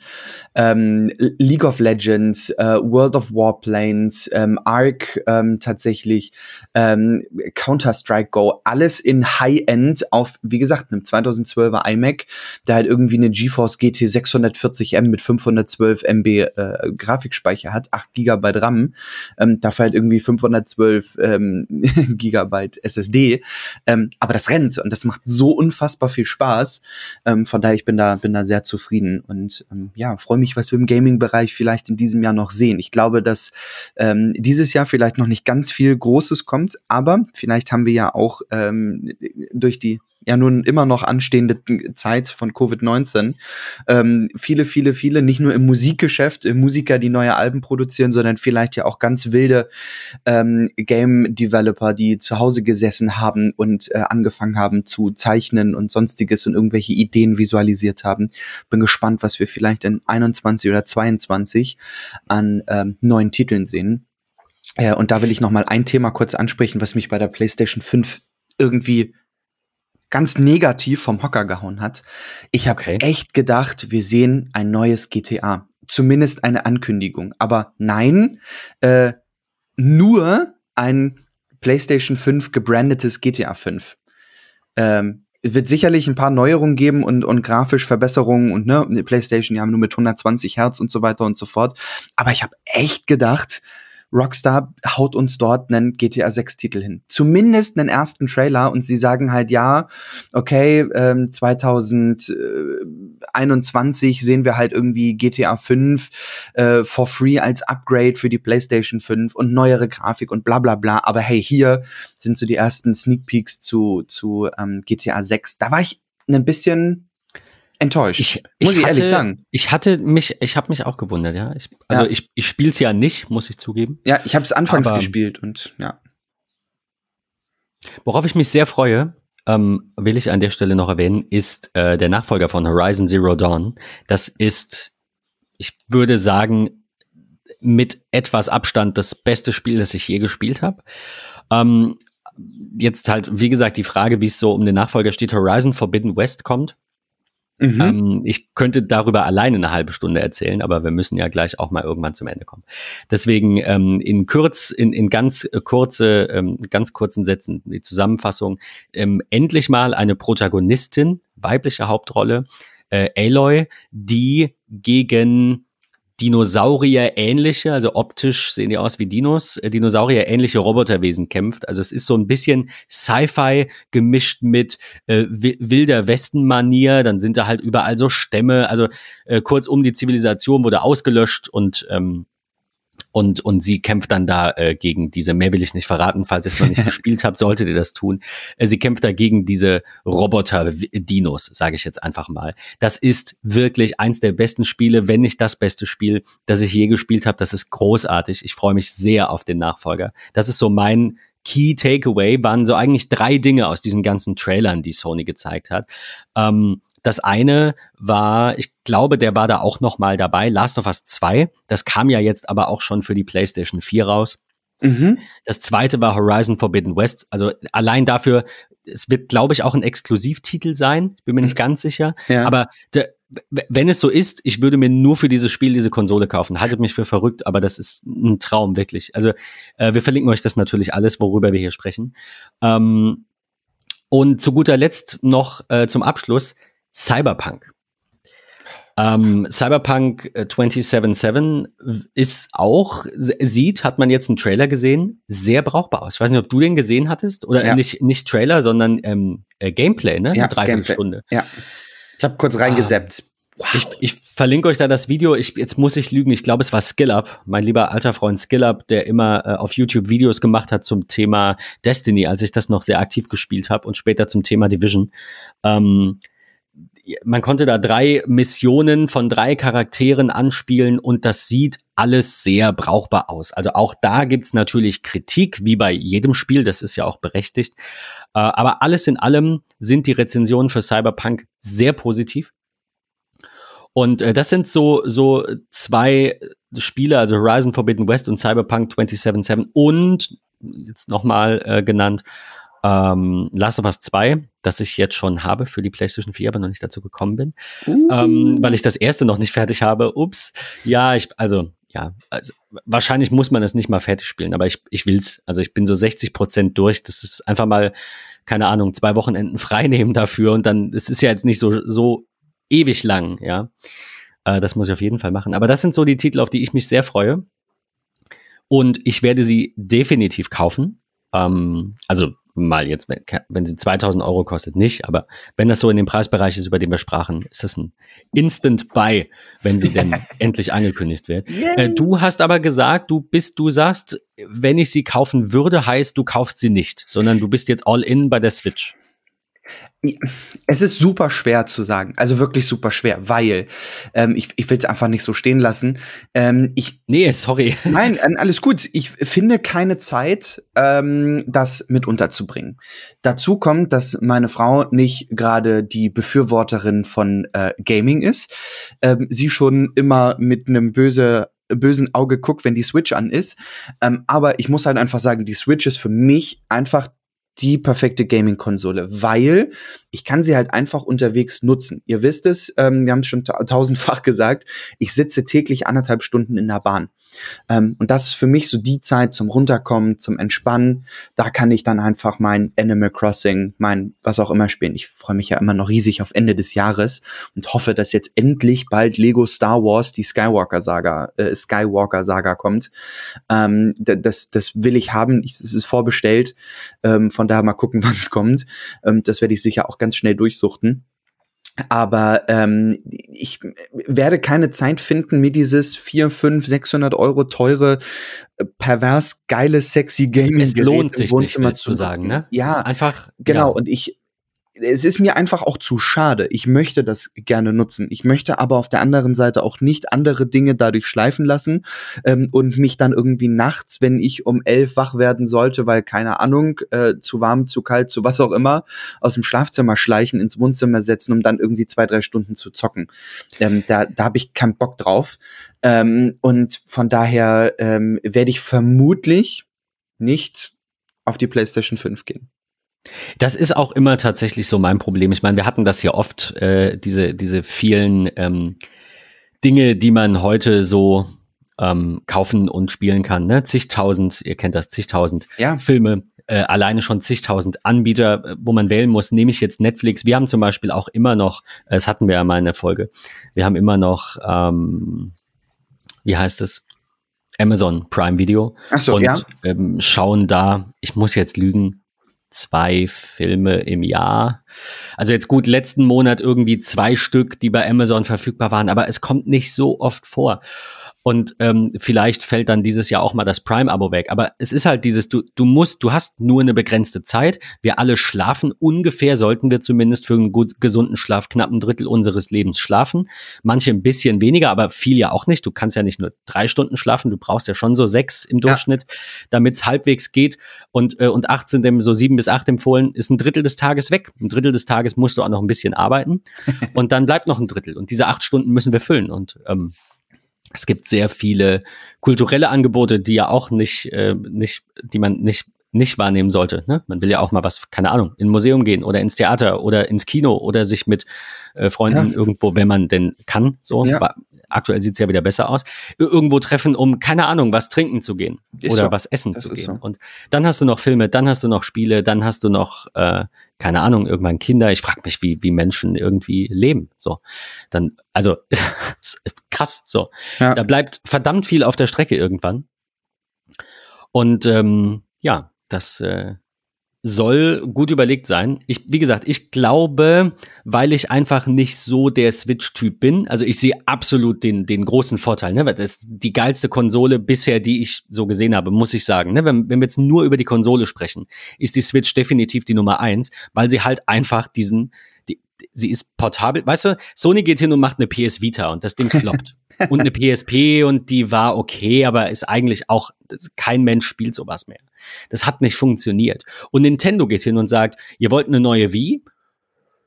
Ähm, League of Legends, äh, World of Warplanes, ähm, Ark ähm, tatsächlich, ähm, Counter Strike Go, alles in High End auf, wie gesagt, einem 2012er iMac, der halt irgendwie eine GeForce GT 640M mit 512 MB äh, Grafikspeicher hat. 8 Gigabyte RAM, ähm, dafür halt irgendwie 512 ähm, *laughs* Gigabyte SSD. Ähm, aber das rennt und das macht so unfassbar viel Spaß. Ähm, von daher, ich bin da, bin da sehr zufrieden und ähm, ja, freue mich, was wir im Gaming-Bereich vielleicht in diesem Jahr noch sehen. Ich glaube, dass ähm, dieses Jahr vielleicht noch nicht ganz viel Großes kommt, aber vielleicht haben wir ja auch ähm, durch die ja nun immer noch anstehende Zeit von Covid-19 ähm, viele, viele, viele, nicht nur im Musikgeschäft, äh, Musiker, die neue Alben produzieren, sondern vielleicht ja auch ganz wilde ähm, Game-Developer, die zu Hause gesessen haben und äh, angefangen haben zu zeichnen und sonstiges und irgendwelche Ideen visualisiert haben. Bin gespannt, was wir vielleicht in 21 oder 22 an ähm, neuen Titeln sehen. Äh, und da will ich noch mal ein Thema kurz ansprechen, was mich bei der PlayStation 5 irgendwie ganz negativ vom Hocker gehauen hat. Ich habe okay. echt gedacht, wir sehen ein neues GTA. Zumindest eine Ankündigung. Aber nein, äh, nur ein PlayStation 5 gebrandetes GTA 5. Ähm, es wird sicherlich ein paar Neuerungen geben und, und grafisch Verbesserungen und ne, PlayStation ja nur mit 120 Hertz und so weiter und so fort. Aber ich habe echt gedacht, Rockstar haut uns dort einen GTA 6 Titel hin. Zumindest einen ersten Trailer und sie sagen halt, ja, okay, ähm, 2021 sehen wir halt irgendwie GTA 5 äh, for free als Upgrade für die PlayStation 5 und neuere Grafik und bla bla bla. Aber hey, hier sind so die ersten Sneak Peeks zu, zu ähm, GTA 6. Da war ich ein bisschen enttäuscht. Ich, ich muss ich hatte, ehrlich sagen. Ich hatte mich, ich habe mich auch gewundert, ja. Ich, also ja. ich, ich spiele es ja nicht, muss ich zugeben. Ja, ich habe es anfangs Aber, gespielt und ja. Worauf ich mich sehr freue, ähm, will ich an der Stelle noch erwähnen, ist äh, der Nachfolger von Horizon Zero Dawn. Das ist, ich würde sagen, mit etwas Abstand das beste Spiel, das ich je gespielt habe. Ähm, jetzt halt, wie gesagt, die Frage, wie es so um den Nachfolger steht. Horizon Forbidden West kommt. Mhm. Ähm, ich könnte darüber alleine eine halbe Stunde erzählen, aber wir müssen ja gleich auch mal irgendwann zum Ende kommen. Deswegen ähm, in kurz, in, in ganz kurze, ähm, ganz kurzen Sätzen die Zusammenfassung. Ähm, endlich mal eine Protagonistin, weibliche Hauptrolle, äh, Aloy, die gegen Dinosaurier-ähnliche, also optisch sehen die aus wie Dinos, äh, Dinosaurier-ähnliche Roboterwesen kämpft. Also es ist so ein bisschen Sci-Fi gemischt mit äh, wilder Westen-Manier. Dann sind da halt überall so Stämme. Also äh, kurzum, die Zivilisation wurde ausgelöscht und ähm, und, und sie kämpft dann da äh, gegen diese, mehr will ich nicht verraten, falls ihr es noch nicht *laughs* gespielt habt, solltet ihr das tun. Äh, sie kämpft da gegen diese Roboter-Dinos, sage ich jetzt einfach mal. Das ist wirklich eins der besten Spiele, wenn nicht das beste Spiel, das ich je gespielt habe. Das ist großartig. Ich freue mich sehr auf den Nachfolger. Das ist so mein Key Takeaway, waren so eigentlich drei Dinge aus diesen ganzen Trailern, die Sony gezeigt hat. Ähm, das eine war, ich glaube, der war da auch noch mal dabei, Last of Us 2. Das kam ja jetzt aber auch schon für die PlayStation 4 raus. Mhm. Das zweite war Horizon Forbidden West. Also allein dafür, es wird, glaube ich, auch ein Exklusivtitel sein. Ich bin mir nicht ganz sicher. Ja. Aber de, wenn es so ist, ich würde mir nur für dieses Spiel diese Konsole kaufen. Haltet mich für verrückt, aber das ist ein Traum, wirklich. Also äh, wir verlinken euch das natürlich alles, worüber wir hier sprechen. Ähm, und zu guter Letzt noch äh, zum Abschluss Cyberpunk. Ähm, Cyberpunk 2077 äh, ist auch, sieht, hat man jetzt einen Trailer gesehen, sehr brauchbar aus. Ich weiß nicht, ob du den gesehen hattest oder ja. nicht, nicht Trailer, sondern ähm, äh, Gameplay, ne? Ja, Dreiviertelstunde. Ja. Ich habe kurz. Ah. Wow. Ich, ich verlinke euch da das Video. Ich, jetzt muss ich lügen. Ich glaube, es war SkillUp, mein lieber alter Freund SkillUp, der immer äh, auf YouTube Videos gemacht hat zum Thema Destiny, als ich das noch sehr aktiv gespielt habe und später zum Thema Division. Ähm, man konnte da drei Missionen von drei Charakteren anspielen und das sieht alles sehr brauchbar aus. Also auch da gibt's natürlich Kritik, wie bei jedem Spiel, das ist ja auch berechtigt. Äh, aber alles in allem sind die Rezensionen für Cyberpunk sehr positiv. Und äh, das sind so, so zwei Spiele, also Horizon Forbidden West und Cyberpunk 2077 und jetzt nochmal äh, genannt ähm, Last of Us 2, das ich jetzt schon habe für die PlayStation 4, aber noch nicht dazu gekommen bin, uh. ähm, weil ich das erste noch nicht fertig habe. Ups. Ja, ich, also, ja, also, wahrscheinlich muss man es nicht mal fertig spielen, aber ich, ich will's. Also ich bin so 60 Prozent durch. Das ist einfach mal, keine Ahnung, zwei Wochenenden *laughs* frei nehmen dafür und dann, es ist ja jetzt nicht so, so ewig lang, ja. Äh, das muss ich auf jeden Fall machen. Aber das sind so die Titel, auf die ich mich sehr freue. Und ich werde sie definitiv kaufen. Ähm, also mal jetzt, wenn, sie 2000 Euro kostet, nicht, aber wenn das so in dem Preisbereich ist, über den wir sprachen, ist das ein Instant Buy, wenn sie denn *laughs* endlich angekündigt wird. Äh, du hast aber gesagt, du bist, du sagst, wenn ich sie kaufen würde, heißt, du kaufst sie nicht, sondern du bist jetzt all in bei der Switch. Es ist super schwer zu sagen, also wirklich super schwer, weil ähm, ich, ich will es einfach nicht so stehen lassen. Ähm, ich, nee, sorry. *laughs* Nein, alles gut. Ich finde keine Zeit, ähm, das mit unterzubringen. Dazu kommt, dass meine Frau nicht gerade die Befürworterin von äh, Gaming ist. Ähm, sie schon immer mit einem böse bösen Auge guckt, wenn die Switch an ist. Ähm, aber ich muss halt einfach sagen, die Switch ist für mich einfach die perfekte Gaming-Konsole, weil ich kann sie halt einfach unterwegs nutzen. Ihr wisst es, ähm, wir haben es schon tausendfach *laughs* gesagt, ich sitze täglich anderthalb Stunden in der Bahn. Ähm, und das ist für mich so die Zeit zum Runterkommen, zum Entspannen. Da kann ich dann einfach mein Animal Crossing, mein was auch immer spielen. Ich freue mich ja immer noch riesig auf Ende des Jahres und hoffe, dass jetzt endlich bald Lego Star Wars, die Skywalker Saga, äh, Skywalker Saga kommt. Ähm, das, das will ich haben. Es ist vorbestellt. Ähm, von daher mal gucken, *laughs* wann es kommt. Ähm, das werde ich sicher auch ganz schnell durchsuchten. Aber ähm, ich werde keine Zeit finden, mir dieses 4, 5, 600 Euro teure, äh, pervers geile, sexy Gaming es lohnt sich Wohnzimmer nicht, zu sagen, ne? Ja, einfach genau. Ja. Und ich es ist mir einfach auch zu schade. Ich möchte das gerne nutzen. Ich möchte aber auf der anderen Seite auch nicht andere Dinge dadurch schleifen lassen ähm, und mich dann irgendwie nachts, wenn ich um elf wach werden sollte, weil keine Ahnung, äh, zu warm, zu kalt, zu was auch immer, aus dem Schlafzimmer schleichen, ins Wohnzimmer setzen, um dann irgendwie zwei, drei Stunden zu zocken. Ähm, da da habe ich keinen Bock drauf. Ähm, und von daher ähm, werde ich vermutlich nicht auf die PlayStation 5 gehen. Das ist auch immer tatsächlich so mein Problem. Ich meine, wir hatten das ja oft, äh, diese, diese vielen ähm, Dinge, die man heute so ähm, kaufen und spielen kann. Ne? Zigtausend, ihr kennt das, zigtausend ja. Filme, äh, alleine schon zigtausend Anbieter, wo man wählen muss, nehme ich jetzt Netflix. Wir haben zum Beispiel auch immer noch, das hatten wir ja mal in der Folge, wir haben immer noch, ähm, wie heißt es? Amazon Prime Video. Ach so, und ja. ähm, schauen da, ich muss jetzt lügen, zwei Filme im Jahr. Also jetzt gut, letzten Monat irgendwie zwei Stück, die bei Amazon verfügbar waren, aber es kommt nicht so oft vor. Und ähm, vielleicht fällt dann dieses Jahr auch mal das Prime-Abo weg. Aber es ist halt dieses, du, du musst, du hast nur eine begrenzte Zeit. Wir alle schlafen ungefähr, sollten wir zumindest für einen gut gesunden Schlaf knapp ein Drittel unseres Lebens schlafen. Manche ein bisschen weniger, aber viel ja auch nicht. Du kannst ja nicht nur drei Stunden schlafen, du brauchst ja schon so sechs im Durchschnitt, ja. damit es halbwegs geht. Und, äh, und acht sind dem so sieben bis acht empfohlen, ist ein Drittel des Tages weg. Ein Drittel des Tages musst du auch noch ein bisschen arbeiten. *laughs* und dann bleibt noch ein Drittel. Und diese acht Stunden müssen wir füllen. Und ähm, es gibt sehr viele kulturelle Angebote, die ja auch nicht, äh, nicht, die man nicht nicht wahrnehmen sollte. Ne? Man will ja auch mal was, keine Ahnung, in ein Museum gehen oder ins Theater oder ins Kino oder sich mit äh, Freunden ja. irgendwo, wenn man denn kann, so. Ja. Aktuell sieht's ja wieder besser aus. Irgendwo treffen, um, keine Ahnung, was trinken zu gehen ist oder so. was essen das zu gehen. So. Und dann hast du noch Filme, dann hast du noch Spiele, dann hast du noch, äh, keine Ahnung, irgendwann Kinder. Ich frage mich, wie, wie Menschen irgendwie leben. So. Dann, also *laughs* krass, so. Ja. Da bleibt verdammt viel auf der Strecke irgendwann. Und ähm, ja, das äh, soll gut überlegt sein. Ich, wie gesagt, ich glaube, weil ich einfach nicht so der Switch-Typ bin, also ich sehe absolut den, den großen Vorteil, ne? Das ist die geilste Konsole bisher, die ich so gesehen habe, muss ich sagen. Ne? Wenn, wenn wir jetzt nur über die Konsole sprechen, ist die Switch definitiv die Nummer eins, weil sie halt einfach diesen, die, sie ist portabel. Weißt du, Sony geht hin und macht eine PS Vita und das Ding floppt. *laughs* und eine PSP und die war okay, aber ist eigentlich auch, kein Mensch spielt sowas mehr. Das hat nicht funktioniert. Und Nintendo geht hin und sagt, ihr wollt eine neue Wii?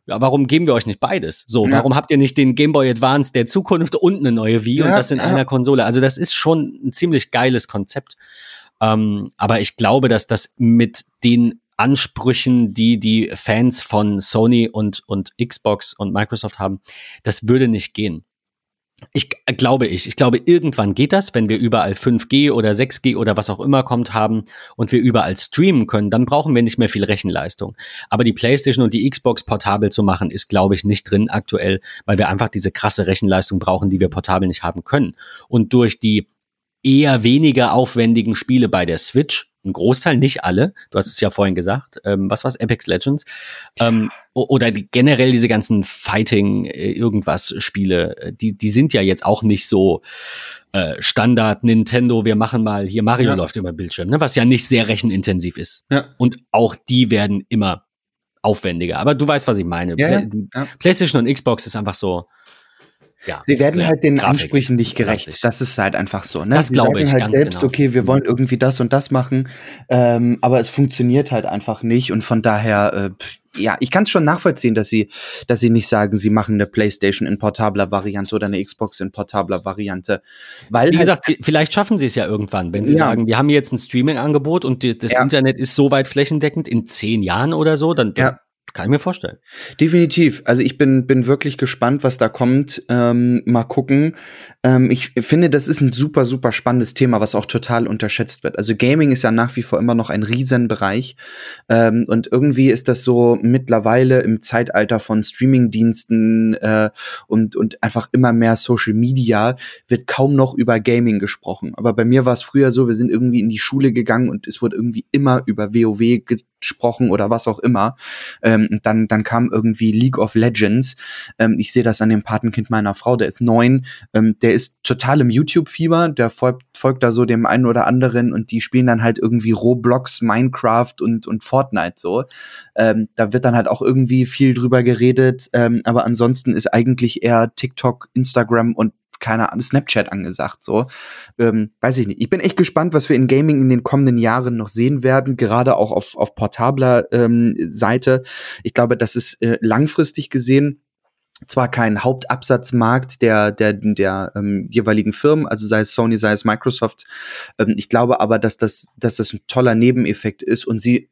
Ja, warum geben wir euch nicht beides? So, ja. warum habt ihr nicht den Game Boy Advance der Zukunft und eine neue Wii ja, und das in einer Konsole? Also das ist schon ein ziemlich geiles Konzept. Ähm, aber ich glaube, dass das mit den Ansprüchen, die die Fans von Sony und, und Xbox und Microsoft haben, das würde nicht gehen. Ich glaube ich. Ich glaube, irgendwann geht das, wenn wir überall 5G oder 6G oder was auch immer kommt haben und wir überall streamen können, dann brauchen wir nicht mehr viel Rechenleistung. Aber die PlayStation und die Xbox portabel zu machen, ist, glaube ich, nicht drin aktuell, weil wir einfach diese krasse Rechenleistung brauchen, die wir portabel nicht haben können. Und durch die eher weniger aufwendigen Spiele bei der Switch. Ein Großteil, nicht alle. Du hast es ja vorhin gesagt. Ähm, was war's? Apex Legends. Ähm, oder die, generell diese ganzen Fighting äh, irgendwas Spiele, äh, die, die sind ja jetzt auch nicht so äh, Standard Nintendo. Wir machen mal hier Mario ja. läuft über Bildschirm, ne? was ja nicht sehr rechenintensiv ist. Ja. Und auch die werden immer aufwendiger. Aber du weißt, was ich meine. Ja, Play PlayStation und Xbox ist einfach so ja, sie werden halt den Grafik. Ansprüchen nicht gerecht. Klassisch. Das ist halt einfach so. Ne? Das glaube ich. halt selbst, genau. okay, wir mhm. wollen irgendwie das und das machen, ähm, aber es funktioniert halt einfach nicht und von daher, äh, ja, ich kann es schon nachvollziehen, dass sie, dass sie nicht sagen, sie machen eine PlayStation in portabler Variante oder eine Xbox in portabler Variante, weil wie halt gesagt, vielleicht schaffen sie es ja irgendwann, wenn sie ja. sagen, wir haben jetzt ein Streaming-Angebot und die, das ja. Internet ist so weit flächendeckend in zehn Jahren oder so, dann, dann. Kann ich mir vorstellen. Definitiv. Also ich bin, bin wirklich gespannt, was da kommt. Ähm, mal gucken. Ähm, ich finde, das ist ein super, super spannendes Thema, was auch total unterschätzt wird. Also Gaming ist ja nach wie vor immer noch ein Riesenbereich. Ähm, und irgendwie ist das so mittlerweile im Zeitalter von Streamingdiensten äh, und, und einfach immer mehr Social Media wird kaum noch über Gaming gesprochen. Aber bei mir war es früher so, wir sind irgendwie in die Schule gegangen und es wurde irgendwie immer über WoW gesprochen oder was auch immer. Ähm, dann, dann kam irgendwie League of Legends. Ähm, ich sehe das an dem Patenkind meiner Frau, der ist neun. Ähm, der ist total im YouTube-Fieber, der folgt, folgt da so dem einen oder anderen und die spielen dann halt irgendwie Roblox, Minecraft und, und Fortnite so. Ähm, da wird dann halt auch irgendwie viel drüber geredet, ähm, aber ansonsten ist eigentlich eher TikTok, Instagram und keine Ahnung, Snapchat angesagt, so. Ähm, weiß ich nicht. Ich bin echt gespannt, was wir in Gaming in den kommenden Jahren noch sehen werden, gerade auch auf, auf portabler ähm, Seite. Ich glaube, das ist äh, langfristig gesehen zwar kein Hauptabsatzmarkt der der der ähm, jeweiligen Firmen, also sei es Sony, sei es Microsoft. Ähm, ich glaube aber, dass das dass das ein toller Nebeneffekt ist und sie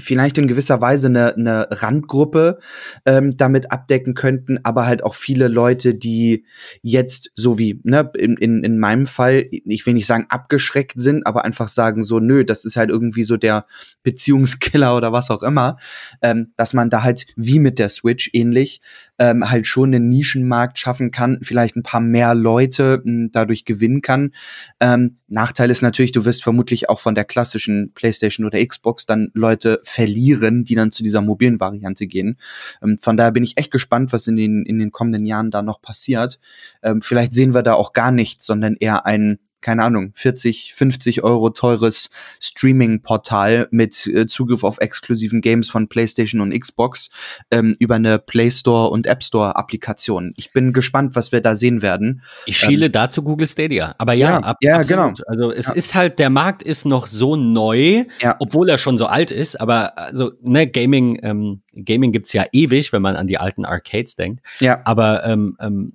vielleicht in gewisser Weise eine, eine Randgruppe ähm, damit abdecken könnten, aber halt auch viele Leute, die jetzt so wie ne, in, in, in meinem Fall, ich will nicht sagen abgeschreckt sind, aber einfach sagen so, nö, das ist halt irgendwie so der Beziehungskiller oder was auch immer, ähm, dass man da halt wie mit der Switch ähnlich ähm, halt schon einen Nischenmarkt schaffen kann, vielleicht ein paar mehr Leute mh, dadurch gewinnen kann. Ähm, Nachteil ist natürlich, du wirst vermutlich auch von der klassischen PlayStation oder Xbox dann Leute verlieren, die dann zu dieser mobilen Variante gehen. Ähm, von daher bin ich echt gespannt, was in den, in den kommenden Jahren da noch passiert. Ähm, vielleicht sehen wir da auch gar nichts, sondern eher ein keine Ahnung, 40, 50 Euro teures Streaming-Portal mit äh, Zugriff auf exklusiven Games von PlayStation und Xbox ähm, über eine Play Store und App Store Applikation. Ich bin gespannt, was wir da sehen werden. Ich schiele ähm, dazu Google Stadia. Aber ja, ja, ab, ja genau. Also es ja. ist halt, der Markt ist noch so neu, ja. obwohl er schon so alt ist. Aber also, ne, Gaming, ähm, Gaming gibt's ja ewig, wenn man an die alten Arcades denkt. Ja. Aber ähm, ähm,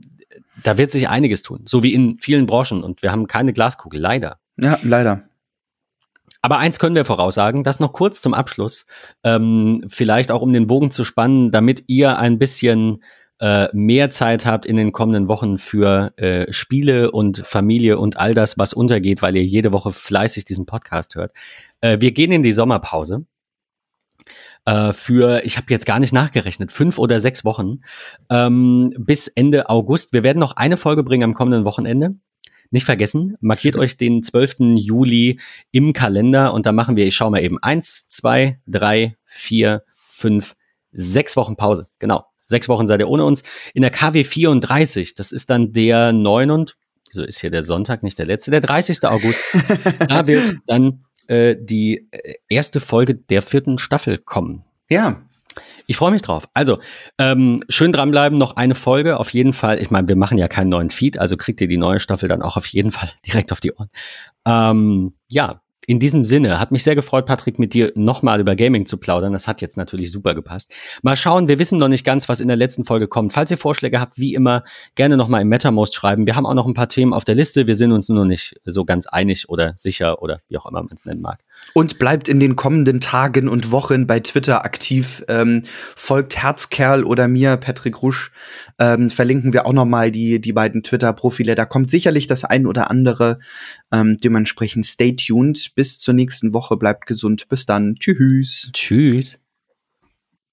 da wird sich einiges tun, so wie in vielen Branchen. Und wir haben keine Glaskugel, leider. Ja, leider. Aber eins können wir voraussagen, das noch kurz zum Abschluss, ähm, vielleicht auch um den Bogen zu spannen, damit ihr ein bisschen äh, mehr Zeit habt in den kommenden Wochen für äh, Spiele und Familie und all das, was untergeht, weil ihr jede Woche fleißig diesen Podcast hört. Äh, wir gehen in die Sommerpause äh, für, ich habe jetzt gar nicht nachgerechnet, fünf oder sechs Wochen ähm, bis Ende August. Wir werden noch eine Folge bringen am kommenden Wochenende. Nicht vergessen, markiert euch den 12. Juli im Kalender und da machen wir, ich schaue mal eben, eins, zwei, drei, vier, fünf, sechs Wochen Pause. Genau, sechs Wochen seid ihr ohne uns. In der KW 34, das ist dann der 9 und, so ist hier der Sonntag, nicht der letzte, der 30. August. *laughs* da wird dann äh, die äh, erste Folge der vierten Staffel kommen. Ja. Ich freue mich drauf. Also, ähm, schön dranbleiben, noch eine Folge auf jeden Fall. Ich meine, wir machen ja keinen neuen Feed, also kriegt ihr die neue Staffel dann auch auf jeden Fall *laughs* direkt auf die Ohren. Ähm, ja, in diesem Sinne, hat mich sehr gefreut, Patrick, mit dir nochmal über Gaming zu plaudern. Das hat jetzt natürlich super gepasst. Mal schauen, wir wissen noch nicht ganz, was in der letzten Folge kommt. Falls ihr Vorschläge habt, wie immer, gerne nochmal im MetaMost schreiben. Wir haben auch noch ein paar Themen auf der Liste. Wir sind uns nur noch nicht so ganz einig oder sicher oder wie auch immer man es nennen mag. Und bleibt in den kommenden Tagen und Wochen bei Twitter aktiv. Ähm, folgt Herzkerl oder mir, Patrick Rusch. Ähm, verlinken wir auch noch mal die, die beiden Twitter-Profile. Da kommt sicherlich das ein oder andere. Ähm, dementsprechend stay tuned. Bis zur nächsten Woche. Bleibt gesund. Bis dann. Tschüss. Tschüss.